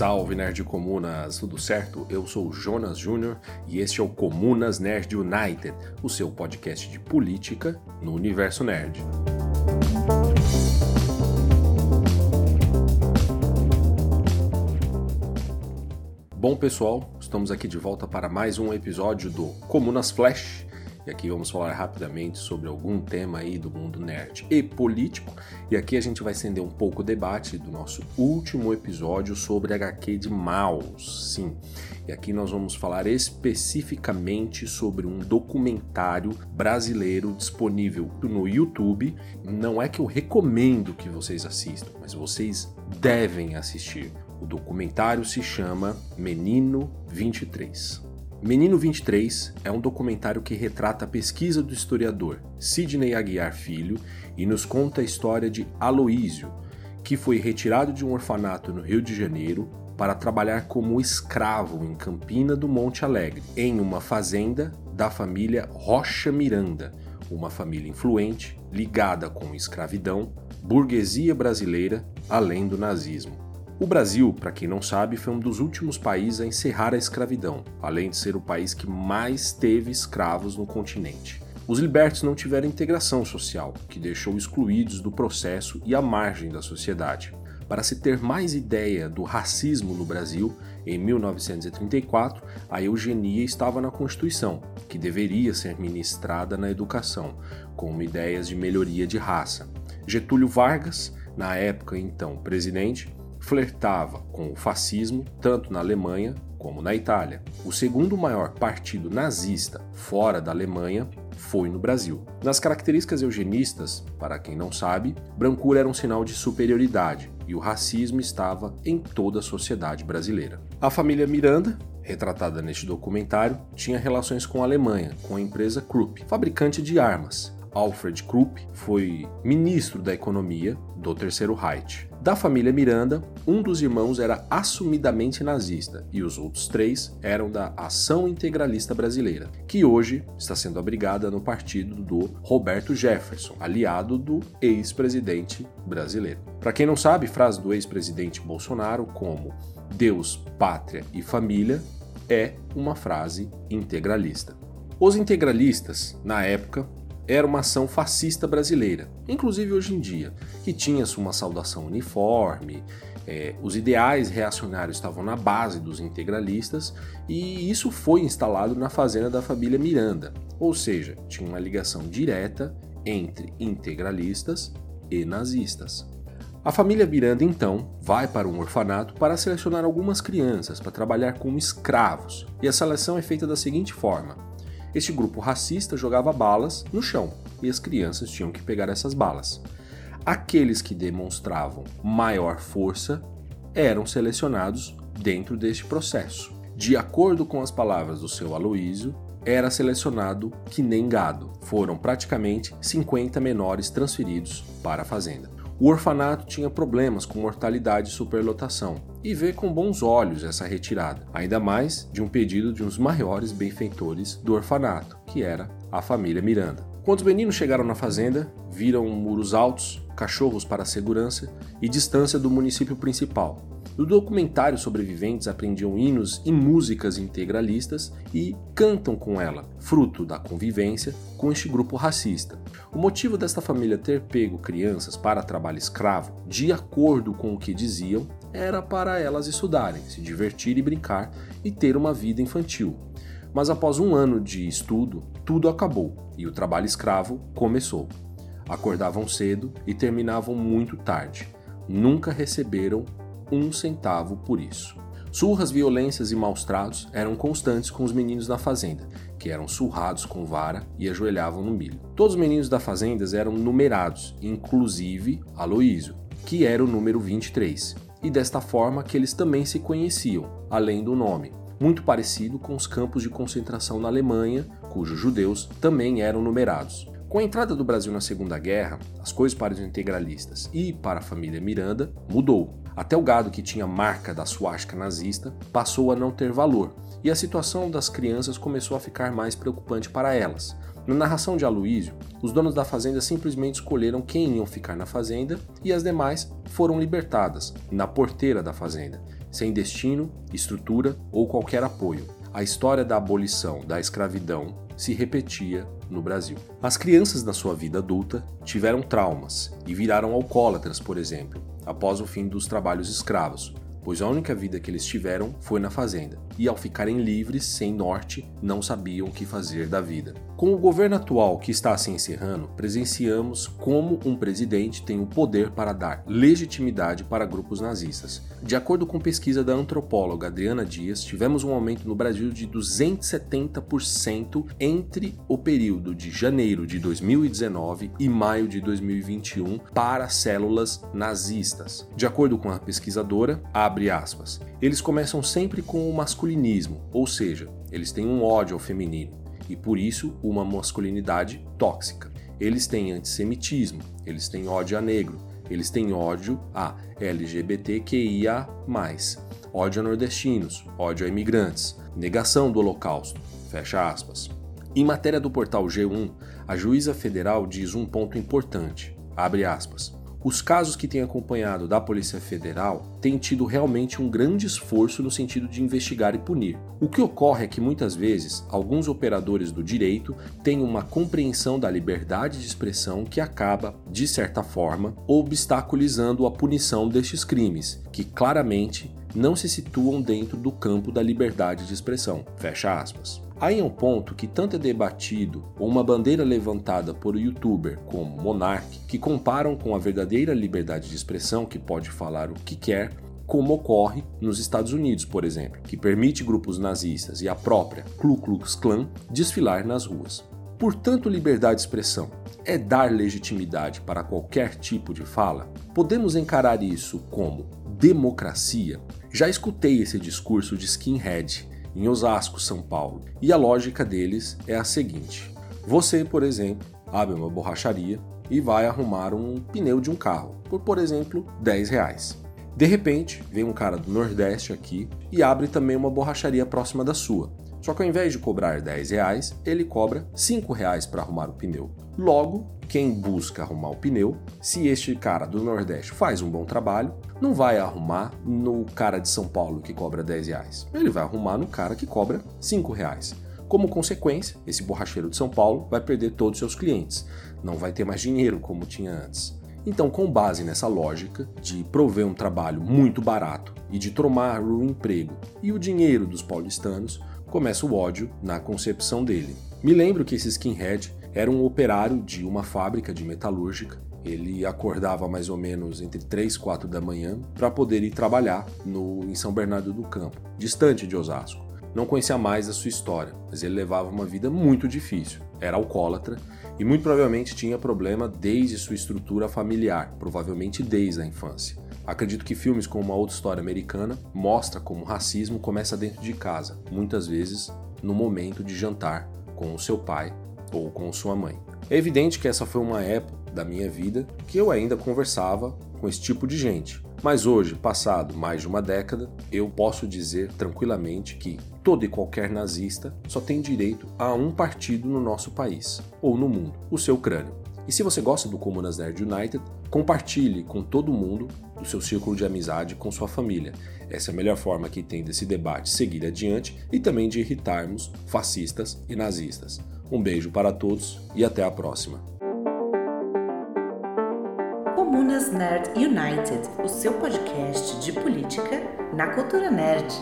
Salve Nerd Comunas, tudo certo? Eu sou Jonas Júnior e este é o Comunas Nerd United, o seu podcast de política no universo nerd. Bom pessoal, estamos aqui de volta para mais um episódio do Comunas Flash, e aqui vamos falar rapidamente sobre algum tema aí do mundo nerd e político. E aqui a gente vai estender um pouco o debate do nosso último episódio sobre HQ de Maus. Sim. E aqui nós vamos falar especificamente sobre um documentário brasileiro disponível no YouTube. Não é que eu recomendo que vocês assistam, mas vocês devem assistir. O documentário se chama Menino 23. Menino 23 é um documentário que retrata a pesquisa do historiador Sidney Aguiar Filho e nos conta a história de Aloísio, que foi retirado de um orfanato no Rio de Janeiro para trabalhar como escravo em Campina do Monte Alegre, em uma fazenda da família Rocha Miranda, uma família influente ligada com escravidão, burguesia brasileira, além do nazismo. O Brasil, para quem não sabe, foi um dos últimos países a encerrar a escravidão, além de ser o país que mais teve escravos no continente. Os libertos não tiveram integração social, que deixou excluídos do processo e à margem da sociedade. Para se ter mais ideia do racismo no Brasil, em 1934, a eugenia estava na Constituição, que deveria ser ministrada na educação, como ideias de melhoria de raça. Getúlio Vargas, na época então presidente, flertava com o fascismo tanto na Alemanha como na Itália. O segundo maior partido nazista fora da Alemanha foi no Brasil. Nas características eugenistas, para quem não sabe, brancura era um sinal de superioridade e o racismo estava em toda a sociedade brasileira. A família Miranda, retratada neste documentário, tinha relações com a Alemanha, com a empresa Krupp, fabricante de armas. Alfred Krupp foi ministro da Economia do Terceiro Reich. Da família Miranda, um dos irmãos era assumidamente nazista e os outros três eram da Ação Integralista Brasileira, que hoje está sendo abrigada no partido do Roberto Jefferson, aliado do ex-presidente brasileiro. Para quem não sabe, frase do ex-presidente Bolsonaro como Deus, pátria e família é uma frase integralista. Os integralistas, na época, era uma ação fascista brasileira, inclusive hoje em dia, que tinha uma saudação uniforme, é, os ideais reacionários estavam na base dos integralistas e isso foi instalado na fazenda da família Miranda, ou seja, tinha uma ligação direta entre integralistas e nazistas. A família Miranda então vai para um orfanato para selecionar algumas crianças para trabalhar como escravos, e a seleção é feita da seguinte forma: este grupo racista jogava balas no chão e as crianças tinham que pegar essas balas. Aqueles que demonstravam maior força eram selecionados dentro deste processo. De acordo com as palavras do seu Aloísio, era selecionado que nem gado. Foram praticamente 50 menores transferidos para a fazenda. O orfanato tinha problemas com mortalidade e superlotação, e vê com bons olhos essa retirada, ainda mais de um pedido de um dos maiores benfeitores do orfanato, que era a família Miranda. Quando os meninos chegaram na fazenda, viram muros altos, cachorros para segurança e distância do município principal, no documentário, sobreviventes aprendiam hinos e músicas integralistas e cantam com ela, fruto da convivência com este grupo racista. O motivo desta família ter pego crianças para trabalho escravo, de acordo com o que diziam, era para elas estudarem, se divertir e brincar e ter uma vida infantil. Mas após um ano de estudo, tudo acabou e o trabalho escravo começou. Acordavam cedo e terminavam muito tarde. Nunca receberam um centavo por isso. Surras, violências e maus tratos eram constantes com os meninos da fazenda, que eram surrados com vara e ajoelhavam no milho. Todos os meninos da fazenda eram numerados, inclusive Aloísio, que era o número 23, e desta forma que eles também se conheciam, além do nome, muito parecido com os campos de concentração na Alemanha, cujos judeus também eram numerados. Com a entrada do Brasil na Segunda Guerra, as coisas para os integralistas e para a família Miranda mudou. Até o gado que tinha marca da suástica nazista passou a não ter valor, e a situação das crianças começou a ficar mais preocupante para elas. Na narração de Aloísio, os donos da fazenda simplesmente escolheram quem iam ficar na fazenda e as demais foram libertadas, na porteira da fazenda, sem destino, estrutura ou qualquer apoio. A história da abolição da escravidão se repetia no Brasil. As crianças na sua vida adulta tiveram traumas e viraram alcoólatras, por exemplo, após o fim dos trabalhos escravos, pois a única vida que eles tiveram foi na fazenda, e ao ficarem livres, sem norte, não sabiam o que fazer da vida. Com o governo atual que está se encerrando, presenciamos como um presidente tem o poder para dar legitimidade para grupos nazistas. De acordo com pesquisa da antropóloga Adriana Dias, tivemos um aumento no Brasil de 270% entre o período de janeiro de 2019 e maio de 2021 para células nazistas. De acordo com a pesquisadora, abre aspas, eles começam sempre com o masculinismo, ou seja, eles têm um ódio ao feminino e por isso uma masculinidade tóxica. Eles têm antissemitismo, eles têm ódio a negro, eles têm ódio a LGBTQIA, ódio a nordestinos, ódio a imigrantes, negação do Holocausto. Fecha aspas. Em matéria do portal G1, a juíza federal diz um ponto importante. Abre aspas. Os casos que têm acompanhado da Polícia Federal têm tido realmente um grande esforço no sentido de investigar e punir. O que ocorre é que muitas vezes alguns operadores do direito têm uma compreensão da liberdade de expressão que acaba, de certa forma, obstaculizando a punição destes crimes, que claramente não se situam dentro do campo da liberdade de expressão. Fecha aspas. Aí é um ponto que tanto é debatido ou uma bandeira levantada por youtuber como Monark, que comparam com a verdadeira liberdade de expressão, que pode falar o que quer, como ocorre nos Estados Unidos, por exemplo, que permite grupos nazistas e a própria Ku Klux Klan desfilar nas ruas. Portanto, liberdade de expressão é dar legitimidade para qualquer tipo de fala? Podemos encarar isso como democracia? Já escutei esse discurso de skinhead em Osasco, São Paulo. E a lógica deles é a seguinte: você, por exemplo, abre uma borracharia e vai arrumar um pneu de um carro por, por exemplo, 10 reais. De repente, vem um cara do Nordeste aqui e abre também uma borracharia próxima da sua. Só que ao invés de cobrar 10 reais, ele cobra 5 reais para arrumar o pneu. Logo, quem busca arrumar o pneu, se este cara do Nordeste faz um bom trabalho, não vai arrumar no cara de São Paulo que cobra 10 reais. Ele vai arrumar no cara que cobra 5 reais. Como consequência, esse borracheiro de São Paulo vai perder todos os seus clientes, não vai ter mais dinheiro como tinha antes. Então, com base nessa lógica de prover um trabalho muito barato e de tomar o emprego e o dinheiro dos paulistanos, começa o ódio na concepção dele. Me lembro que esse skinhead era um operário de uma fábrica de metalúrgica. Ele acordava mais ou menos entre 3 e 4 da manhã para poder ir trabalhar no, em São Bernardo do Campo, distante de Osasco. Não conhecia mais a sua história, mas ele levava uma vida muito difícil. Era alcoólatra e muito provavelmente tinha problema desde sua estrutura familiar, provavelmente desde a infância. Acredito que filmes como uma outra história americana mostra como o racismo começa dentro de casa, muitas vezes no momento de jantar com o seu pai ou com sua mãe. É evidente que essa foi uma época da minha vida que eu ainda conversava com esse tipo de gente. Mas hoje, passado mais de uma década, eu posso dizer tranquilamente que todo e qualquer nazista só tem direito a um partido no nosso país ou no mundo, o seu crânio. E se você gosta do Comunas Nerd United, compartilhe com todo mundo do seu círculo de amizade com sua família. Essa é a melhor forma que tem desse debate seguir adiante e também de irritarmos fascistas e nazistas. Um beijo para todos e até a próxima. Comunas Nerd United, o seu podcast de política na cultura nerd.